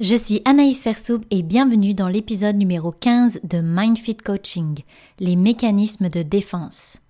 Je suis Anaïs Sersoub et bienvenue dans l'épisode numéro 15 de MindFit Coaching, les mécanismes de défense.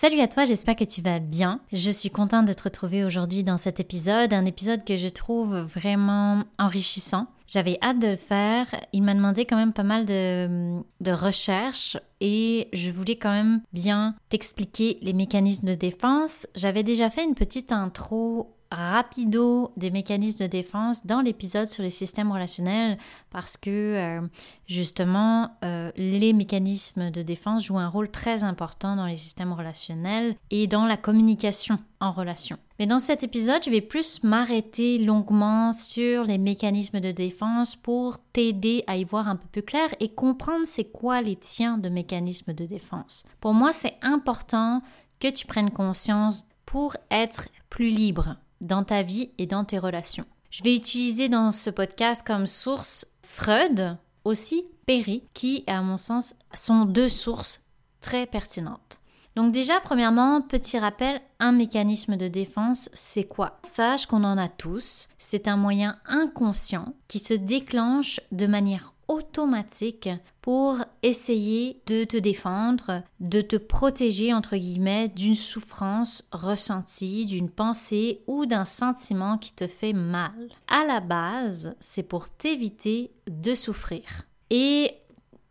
Salut à toi, j'espère que tu vas bien. Je suis contente de te retrouver aujourd'hui dans cet épisode, un épisode que je trouve vraiment enrichissant. J'avais hâte de le faire. Il m'a demandé quand même pas mal de, de recherches et je voulais quand même bien t'expliquer les mécanismes de défense. J'avais déjà fait une petite intro rapido des mécanismes de défense dans l'épisode sur les systèmes relationnels parce que euh, justement euh, les mécanismes de défense jouent un rôle très important dans les systèmes relationnels et dans la communication en relation. Mais dans cet épisode, je vais plus m'arrêter longuement sur les mécanismes de défense pour t'aider à y voir un peu plus clair et comprendre c'est quoi les tiens de mécanismes de défense. Pour moi, c'est important que tu prennes conscience pour être plus libre dans ta vie et dans tes relations. Je vais utiliser dans ce podcast comme source Freud, aussi Perry, qui, à mon sens, sont deux sources très pertinentes. Donc déjà, premièrement, petit rappel, un mécanisme de défense, c'est quoi? Sache qu'on en a tous. C'est un moyen inconscient qui se déclenche de manière automatique pour essayer de te défendre, de te protéger entre guillemets d'une souffrance ressentie, d'une pensée ou d'un sentiment qui te fait mal. À la base, c'est pour t'éviter de souffrir et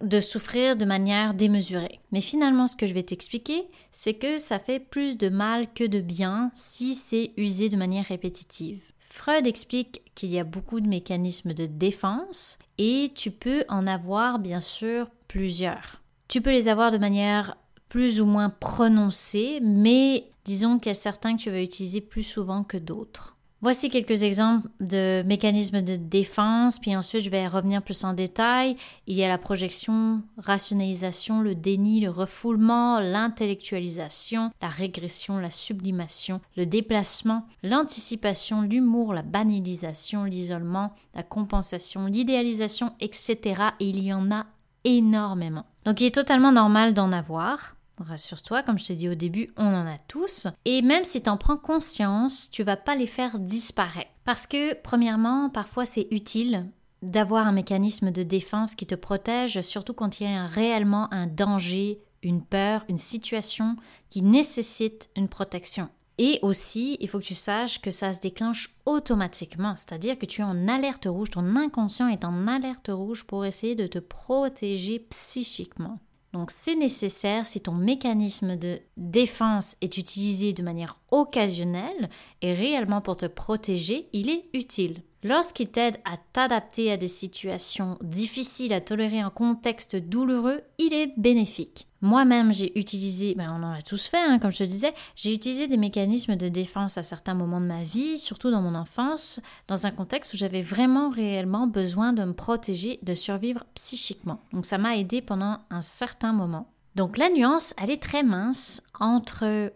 de souffrir de manière démesurée. Mais finalement, ce que je vais t'expliquer, c'est que ça fait plus de mal que de bien si c'est usé de manière répétitive. Freud explique qu'il y a beaucoup de mécanismes de défense et tu peux en avoir bien sûr plusieurs. Tu peux les avoir de manière plus ou moins prononcée, mais disons qu'il y a certains que tu vas utiliser plus souvent que d'autres. Voici quelques exemples de mécanismes de défense, puis ensuite je vais revenir plus en détail. Il y a la projection, rationalisation, le déni, le refoulement, l'intellectualisation, la régression, la sublimation, le déplacement, l'anticipation, l'humour, la banalisation, l'isolement, la compensation, l'idéalisation, etc. Et il y en a énormément. Donc il est totalement normal d'en avoir. Rassure-toi, comme je te dis au début, on en a tous. Et même si tu en prends conscience, tu vas pas les faire disparaître. Parce que, premièrement, parfois c'est utile d'avoir un mécanisme de défense qui te protège, surtout quand il y a réellement un danger, une peur, une situation qui nécessite une protection. Et aussi, il faut que tu saches que ça se déclenche automatiquement, c'est-à-dire que tu es en alerte rouge, ton inconscient est en alerte rouge pour essayer de te protéger psychiquement. Donc c'est nécessaire si ton mécanisme de défense est utilisé de manière occasionnelle et réellement pour te protéger, il est utile. Lorsqu'il t'aide à t'adapter à des situations difficiles à tolérer un contexte douloureux, il est bénéfique. Moi-même, j'ai utilisé, ben on en a tous fait, hein, comme je te disais, j'ai utilisé des mécanismes de défense à certains moments de ma vie, surtout dans mon enfance, dans un contexte où j'avais vraiment réellement besoin de me protéger, de survivre psychiquement. Donc ça m'a aidé pendant un certain moment. Donc la nuance, elle est très mince entre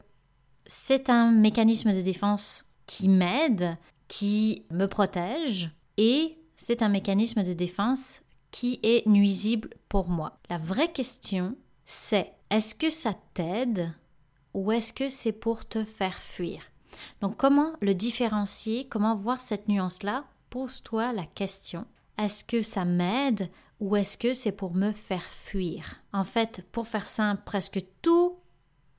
c'est un mécanisme de défense qui m'aide, qui me protège, et c'est un mécanisme de défense qui est nuisible pour moi. La vraie question, c'est est-ce que ça t'aide ou est-ce que c'est pour te faire fuir? Donc comment le différencier? Comment voir cette nuance-là? Pose-toi la question. Est-ce que ça m'aide ou est-ce que c'est pour me faire fuir? En fait, pour faire simple, presque tout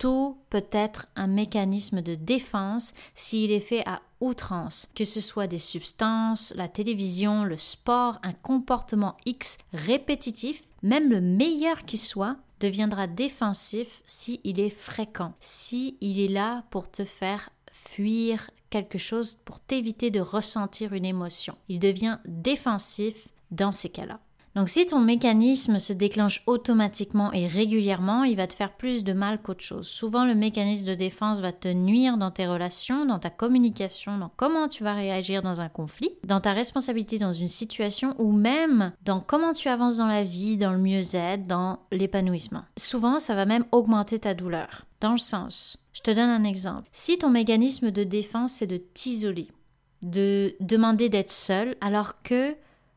tout peut être un mécanisme de défense s'il est fait à outrance, que ce soit des substances, la télévision, le sport, un comportement X répétitif, même le meilleur qui soit, deviendra défensif si il est fréquent, si il est là pour te faire fuir quelque chose pour t'éviter de ressentir une émotion. Il devient défensif dans ces cas-là. Donc si ton mécanisme se déclenche automatiquement et régulièrement, il va te faire plus de mal qu'autre chose. Souvent le mécanisme de défense va te nuire dans tes relations, dans ta communication, dans comment tu vas réagir dans un conflit, dans ta responsabilité dans une situation ou même dans comment tu avances dans la vie, dans le mieux-être, dans l'épanouissement. Souvent ça va même augmenter ta douleur. Dans le sens, je te donne un exemple. Si ton mécanisme de défense c'est de t'isoler, de demander d'être seul alors que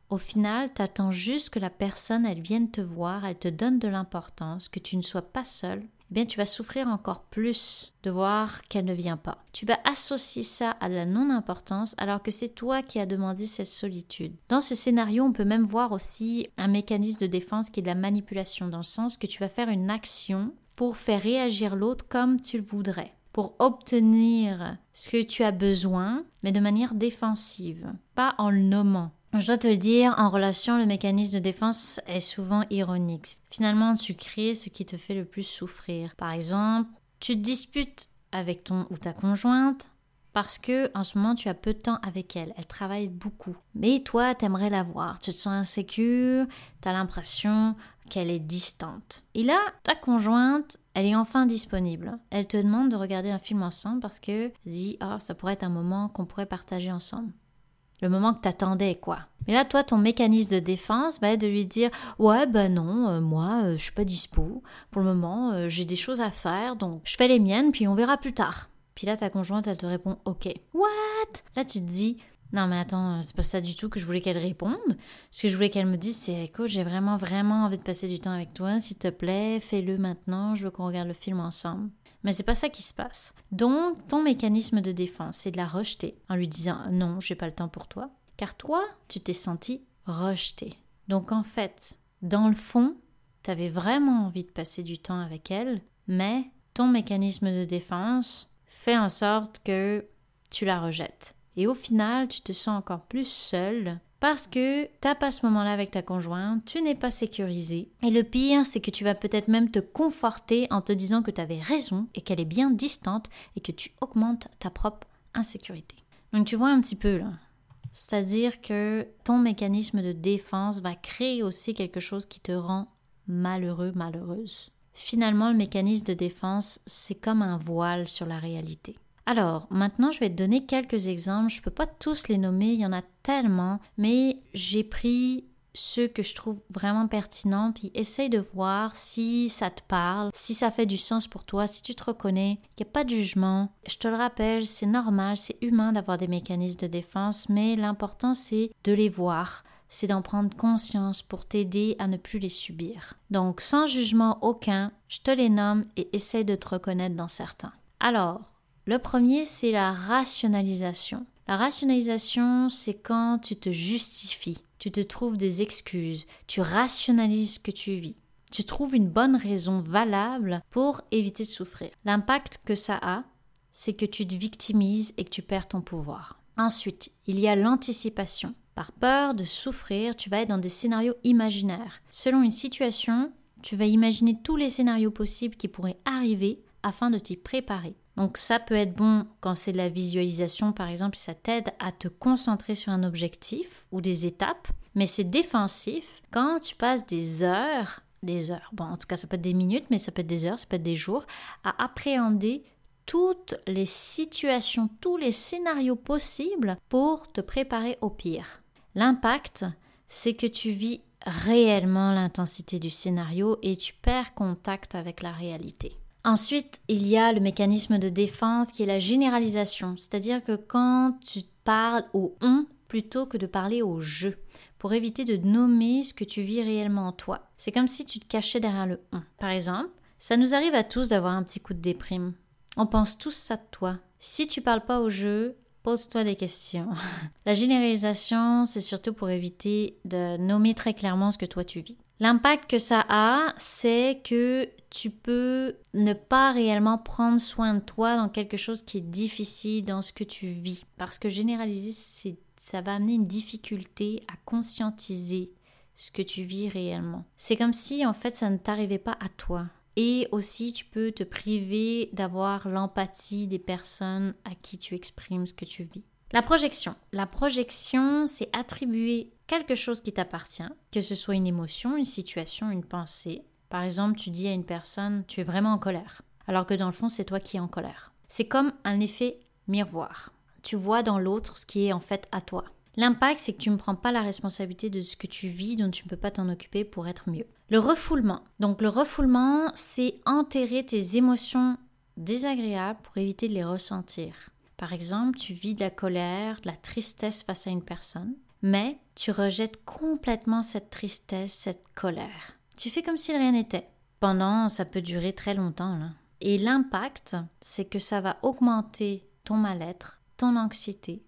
au final, tu attends juste que la personne, elle vienne te voir, elle te donne de l'importance, que tu ne sois pas seul. Eh bien, tu vas souffrir encore plus de voir qu'elle ne vient pas. Tu vas associer ça à la non-importance alors que c'est toi qui as demandé cette solitude. Dans ce scénario, on peut même voir aussi un mécanisme de défense qui est la manipulation, dans le sens que tu vas faire une action pour faire réagir l'autre comme tu le voudrais pour obtenir ce que tu as besoin, mais de manière défensive, pas en le nommant. Je dois te le dire, en relation, le mécanisme de défense est souvent ironique. Finalement, tu crées ce qui te fait le plus souffrir. Par exemple, tu te disputes avec ton ou ta conjointe parce que en ce moment tu as peu de temps avec elle, elle travaille beaucoup. Mais toi, t'aimerais la voir, tu te sens insécure, tu as l'impression qu'elle est distante. Et là, ta conjointe, elle est enfin disponible. Elle te demande de regarder un film ensemble parce que dit ah ça pourrait être un moment qu'on pourrait partager ensemble le moment que t'attendais, quoi. Mais là, toi, ton mécanisme de défense être de lui dire Ouais, ben non, euh, moi, euh, je suis pas dispo. Pour le moment, euh, j'ai des choses à faire, donc je fais les miennes, puis on verra plus tard. Puis là, ta conjointe, elle te répond Ok. What? Là, tu te dis Non, mais attends, c'est pas ça du tout que je voulais qu'elle réponde. Ce que je voulais qu'elle me dise, c'est Écoute, j'ai vraiment, vraiment envie de passer du temps avec toi. S'il te plaît, fais-le maintenant. Je veux qu'on regarde le film ensemble. Mais c'est pas ça qui se passe. Donc, ton mécanisme de défense, c'est de la rejeter en lui disant non, j'ai pas le temps pour toi. Car toi, tu t'es senti rejeté. Donc, en fait, dans le fond, tu avais vraiment envie de passer du temps avec elle, mais ton mécanisme de défense fait en sorte que tu la rejettes. Et au final, tu te sens encore plus seul parce que t'as pas ce moment-là avec ta conjointe, tu n'es pas sécurisé. Et le pire, c'est que tu vas peut-être même te conforter en te disant que tu avais raison et qu'elle est bien distante et que tu augmentes ta propre insécurité. Donc tu vois un petit peu là. C'est-à-dire que ton mécanisme de défense va créer aussi quelque chose qui te rend malheureux, malheureuse. Finalement, le mécanisme de défense, c'est comme un voile sur la réalité. Alors, maintenant, je vais te donner quelques exemples. Je ne peux pas tous les nommer, il y en a tellement, mais j'ai pris ceux que je trouve vraiment pertinents, puis essaye de voir si ça te parle, si ça fait du sens pour toi, si tu te reconnais. Il n'y a pas de jugement. Je te le rappelle, c'est normal, c'est humain d'avoir des mécanismes de défense, mais l'important c'est de les voir, c'est d'en prendre conscience pour t'aider à ne plus les subir. Donc, sans jugement aucun, je te les nomme et essaye de te reconnaître dans certains. Alors, le premier, c'est la rationalisation. La rationalisation, c'est quand tu te justifies, tu te trouves des excuses, tu rationalises ce que tu vis. Tu trouves une bonne raison valable pour éviter de souffrir. L'impact que ça a, c'est que tu te victimises et que tu perds ton pouvoir. Ensuite, il y a l'anticipation. Par peur de souffrir, tu vas être dans des scénarios imaginaires. Selon une situation, tu vas imaginer tous les scénarios possibles qui pourraient arriver afin de t'y préparer. Donc ça peut être bon quand c'est de la visualisation, par exemple, ça t'aide à te concentrer sur un objectif ou des étapes, mais c'est défensif quand tu passes des heures, des heures, bon en tout cas ça peut être des minutes, mais ça peut être des heures, ça peut être des jours, à appréhender toutes les situations, tous les scénarios possibles pour te préparer au pire. L'impact, c'est que tu vis réellement l'intensité du scénario et tu perds contact avec la réalité. Ensuite, il y a le mécanisme de défense qui est la généralisation, c'est-à-dire que quand tu parles au on plutôt que de parler au je, pour éviter de nommer ce que tu vis réellement en toi. C'est comme si tu te cachais derrière le on. Par exemple, ça nous arrive à tous d'avoir un petit coup de déprime. On pense tous ça de toi. Si tu parles pas au jeu, pose-toi des questions. La généralisation, c'est surtout pour éviter de nommer très clairement ce que toi tu vis. L'impact que ça a, c'est que tu peux ne pas réellement prendre soin de toi dans quelque chose qui est difficile dans ce que tu vis. Parce que généraliser, ça va amener une difficulté à conscientiser ce que tu vis réellement. C'est comme si en fait ça ne t'arrivait pas à toi. Et aussi, tu peux te priver d'avoir l'empathie des personnes à qui tu exprimes ce que tu vis. La projection. La projection, c'est attribuer quelque chose qui t'appartient, que ce soit une émotion, une situation, une pensée. Par exemple, tu dis à une personne, tu es vraiment en colère, alors que dans le fond, c'est toi qui es en colère. C'est comme un effet miroir. Tu vois dans l'autre ce qui est en fait à toi. L'impact, c'est que tu ne prends pas la responsabilité de ce que tu vis, dont tu ne peux pas t'en occuper pour être mieux. Le refoulement. Donc le refoulement, c'est enterrer tes émotions désagréables pour éviter de les ressentir. Par exemple, tu vis de la colère, de la tristesse face à une personne, mais tu rejettes complètement cette tristesse, cette colère. Tu fais comme si rien n'était. Pendant, ça peut durer très longtemps. Et l'impact, c'est que ça va augmenter ton mal-être, ton anxiété,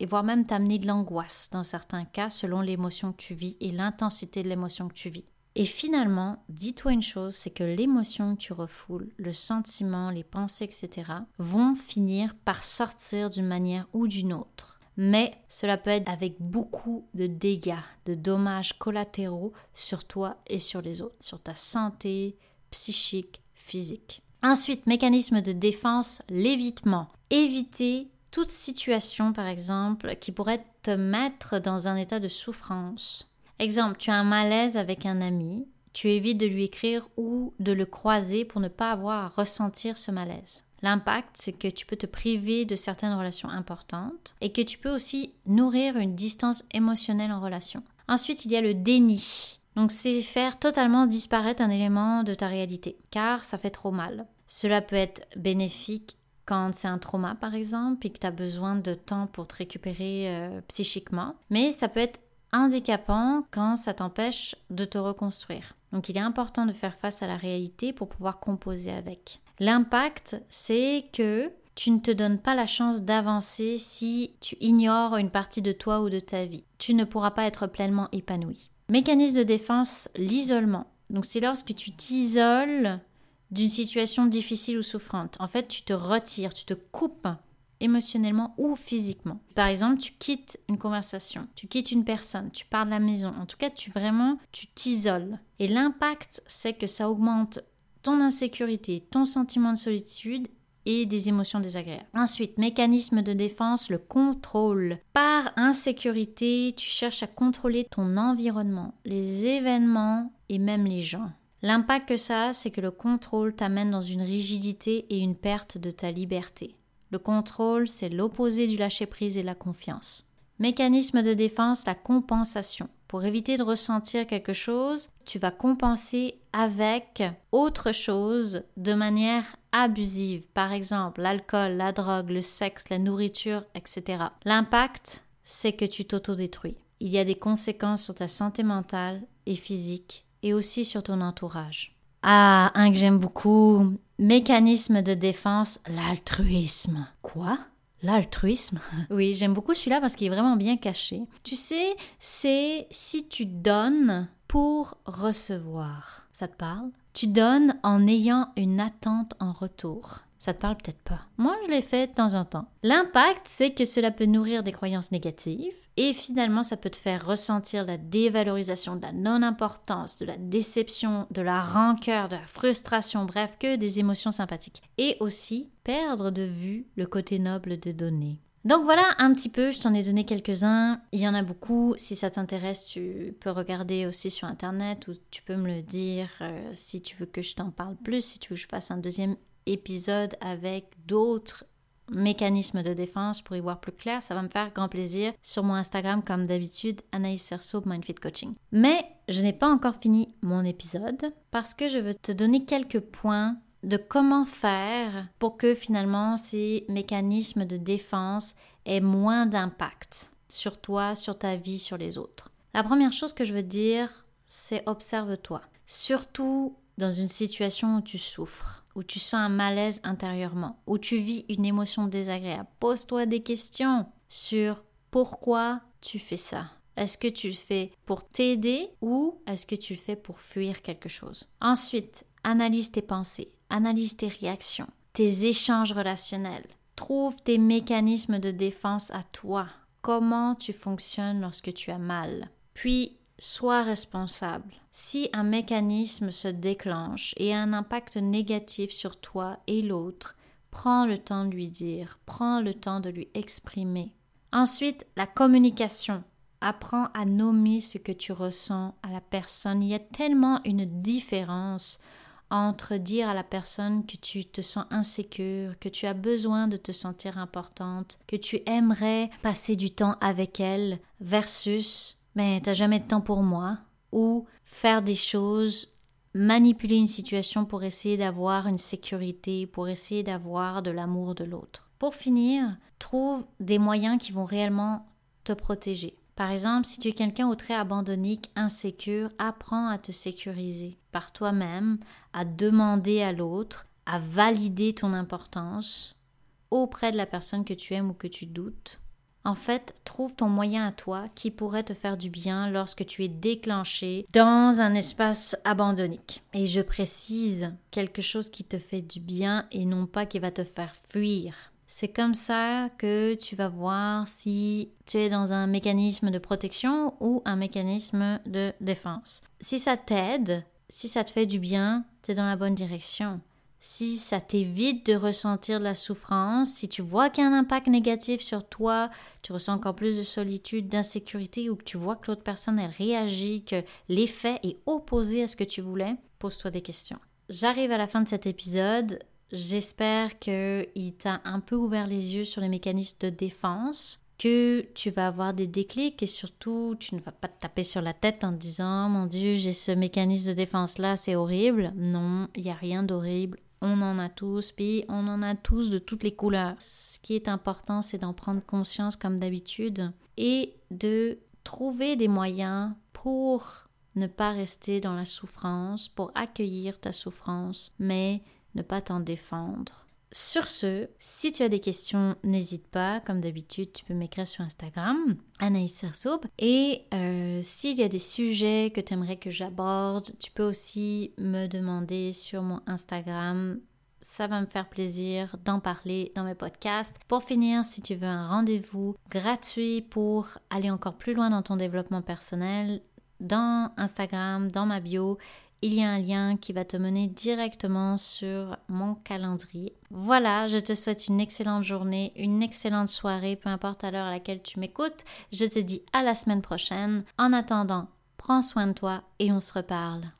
et voire même t'amener de l'angoisse dans certains cas selon l'émotion que tu vis et l'intensité de l'émotion que tu vis. Et finalement, dis-toi une chose, c'est que l'émotion que tu refoules, le sentiment, les pensées, etc., vont finir par sortir d'une manière ou d'une autre. Mais cela peut être avec beaucoup de dégâts, de dommages collatéraux sur toi et sur les autres, sur ta santé psychique, physique. Ensuite, mécanisme de défense, l'évitement. Éviter toute situation, par exemple, qui pourrait te mettre dans un état de souffrance. Exemple, tu as un malaise avec un ami, tu évites de lui écrire ou de le croiser pour ne pas avoir à ressentir ce malaise. L'impact, c'est que tu peux te priver de certaines relations importantes et que tu peux aussi nourrir une distance émotionnelle en relation. Ensuite, il y a le déni. Donc, c'est faire totalement disparaître un élément de ta réalité, car ça fait trop mal. Cela peut être bénéfique quand c'est un trauma par exemple et que tu as besoin de temps pour te récupérer euh, psychiquement, mais ça peut être handicapant quand ça t'empêche de te reconstruire. Donc il est important de faire face à la réalité pour pouvoir composer avec. L'impact, c'est que tu ne te donnes pas la chance d'avancer si tu ignores une partie de toi ou de ta vie. Tu ne pourras pas être pleinement épanoui. Mécanisme de défense, l'isolement. Donc c'est lorsque tu t'isoles d'une situation difficile ou souffrante. En fait, tu te retires, tu te coupes émotionnellement ou physiquement. Par exemple, tu quittes une conversation, tu quittes une personne, tu pars de la maison. En tout cas, tu vraiment, tu t'isoles. Et l'impact, c'est que ça augmente ton insécurité, ton sentiment de solitude et des émotions désagréables. Ensuite, mécanisme de défense, le contrôle. Par insécurité, tu cherches à contrôler ton environnement, les événements et même les gens. L'impact que ça a, c'est que le contrôle t'amène dans une rigidité et une perte de ta liberté. Le contrôle, c'est l'opposé du lâcher-prise et la confiance. Mécanisme de défense, la compensation. Pour éviter de ressentir quelque chose, tu vas compenser avec autre chose de manière abusive. Par exemple, l'alcool, la drogue, le sexe, la nourriture, etc. L'impact, c'est que tu t'autodétruis. Il y a des conséquences sur ta santé mentale et physique et aussi sur ton entourage. Ah, un que j'aime beaucoup, mécanisme de défense, l'altruisme. Quoi? L'altruisme Oui, j'aime beaucoup celui-là parce qu'il est vraiment bien caché. Tu sais, c'est si tu donnes pour recevoir. Ça te parle? Tu donnes en ayant une attente en retour. Ça te parle peut-être pas. Moi, je l'ai fait de temps en temps. L'impact, c'est que cela peut nourrir des croyances négatives et finalement, ça peut te faire ressentir la dévalorisation, de la non-importance, de la déception, de la rancœur, de la frustration, bref, que des émotions sympathiques. Et aussi perdre de vue le côté noble de donner. Donc voilà un petit peu, je t'en ai donné quelques-uns. Il y en a beaucoup. Si ça t'intéresse, tu peux regarder aussi sur internet ou tu peux me le dire euh, si tu veux que je t'en parle plus, si tu veux que je fasse un deuxième épisode avec d'autres mécanismes de défense pour y voir plus clair, ça va me faire grand plaisir sur mon Instagram comme d'habitude, Anaïs Cerceau, Mindfit Coaching. Mais je n'ai pas encore fini mon épisode parce que je veux te donner quelques points de comment faire pour que finalement ces mécanismes de défense aient moins d'impact sur toi, sur ta vie, sur les autres. La première chose que je veux dire, c'est observe-toi. Surtout dans une situation où tu souffres où tu sens un malaise intérieurement, où tu vis une émotion désagréable, pose-toi des questions sur pourquoi tu fais ça. Est-ce que tu le fais pour t'aider ou est-ce que tu le fais pour fuir quelque chose? Ensuite, analyse tes pensées, analyse tes réactions, tes échanges relationnels. Trouve tes mécanismes de défense à toi. Comment tu fonctionnes lorsque tu as mal? Puis, sois responsable. Si un mécanisme se déclenche et a un impact négatif sur toi et l'autre, prends le temps de lui dire, prends le temps de lui exprimer. Ensuite, la communication. Apprends à nommer ce que tu ressens à la personne. Il y a tellement une différence entre dire à la personne que tu te sens insécure, que tu as besoin de te sentir importante, que tu aimerais passer du temps avec elle, versus mais t'as jamais de temps pour moi, ou faire des choses, manipuler une situation pour essayer d'avoir une sécurité, pour essayer d'avoir de l'amour de l'autre. Pour finir, trouve des moyens qui vont réellement te protéger. Par exemple, si tu es quelqu'un au trait abandonnique, insécure, apprends à te sécuriser par toi-même, à demander à l'autre, à valider ton importance auprès de la personne que tu aimes ou que tu doutes. En fait, trouve ton moyen à toi qui pourrait te faire du bien lorsque tu es déclenché dans un espace abandonnique. Et je précise quelque chose qui te fait du bien et non pas qui va te faire fuir. C'est comme ça que tu vas voir si tu es dans un mécanisme de protection ou un mécanisme de défense. Si ça t'aide, si ça te fait du bien, tu es dans la bonne direction. Si ça t'évite de ressentir de la souffrance, si tu vois qu'il y a un impact négatif sur toi, tu ressens encore plus de solitude, d'insécurité ou que tu vois que l'autre personne elle réagit, que l'effet est opposé à ce que tu voulais, pose-toi des questions. J'arrive à la fin de cet épisode. J'espère qu'il t'a un peu ouvert les yeux sur les mécanismes de défense, que tu vas avoir des déclics et surtout tu ne vas pas te taper sur la tête en disant mon Dieu j'ai ce mécanisme de défense là c'est horrible. Non, il n'y a rien d'horrible. On en a tous, puis on en a tous de toutes les couleurs. Ce qui est important, c'est d'en prendre conscience comme d'habitude et de trouver des moyens pour ne pas rester dans la souffrance, pour accueillir ta souffrance, mais ne pas t'en défendre. Sur ce, si tu as des questions, n'hésite pas. Comme d'habitude, tu peux m'écrire sur Instagram, Anaïs Sersoub. Et euh, s'il y a des sujets que tu aimerais que j'aborde, tu peux aussi me demander sur mon Instagram. Ça va me faire plaisir d'en parler dans mes podcasts. Pour finir, si tu veux un rendez-vous gratuit pour aller encore plus loin dans ton développement personnel, dans Instagram, dans ma bio, il y a un lien qui va te mener directement sur mon calendrier. Voilà, je te souhaite une excellente journée, une excellente soirée, peu importe à l'heure à laquelle tu m'écoutes. Je te dis à la semaine prochaine. En attendant, prends soin de toi et on se reparle.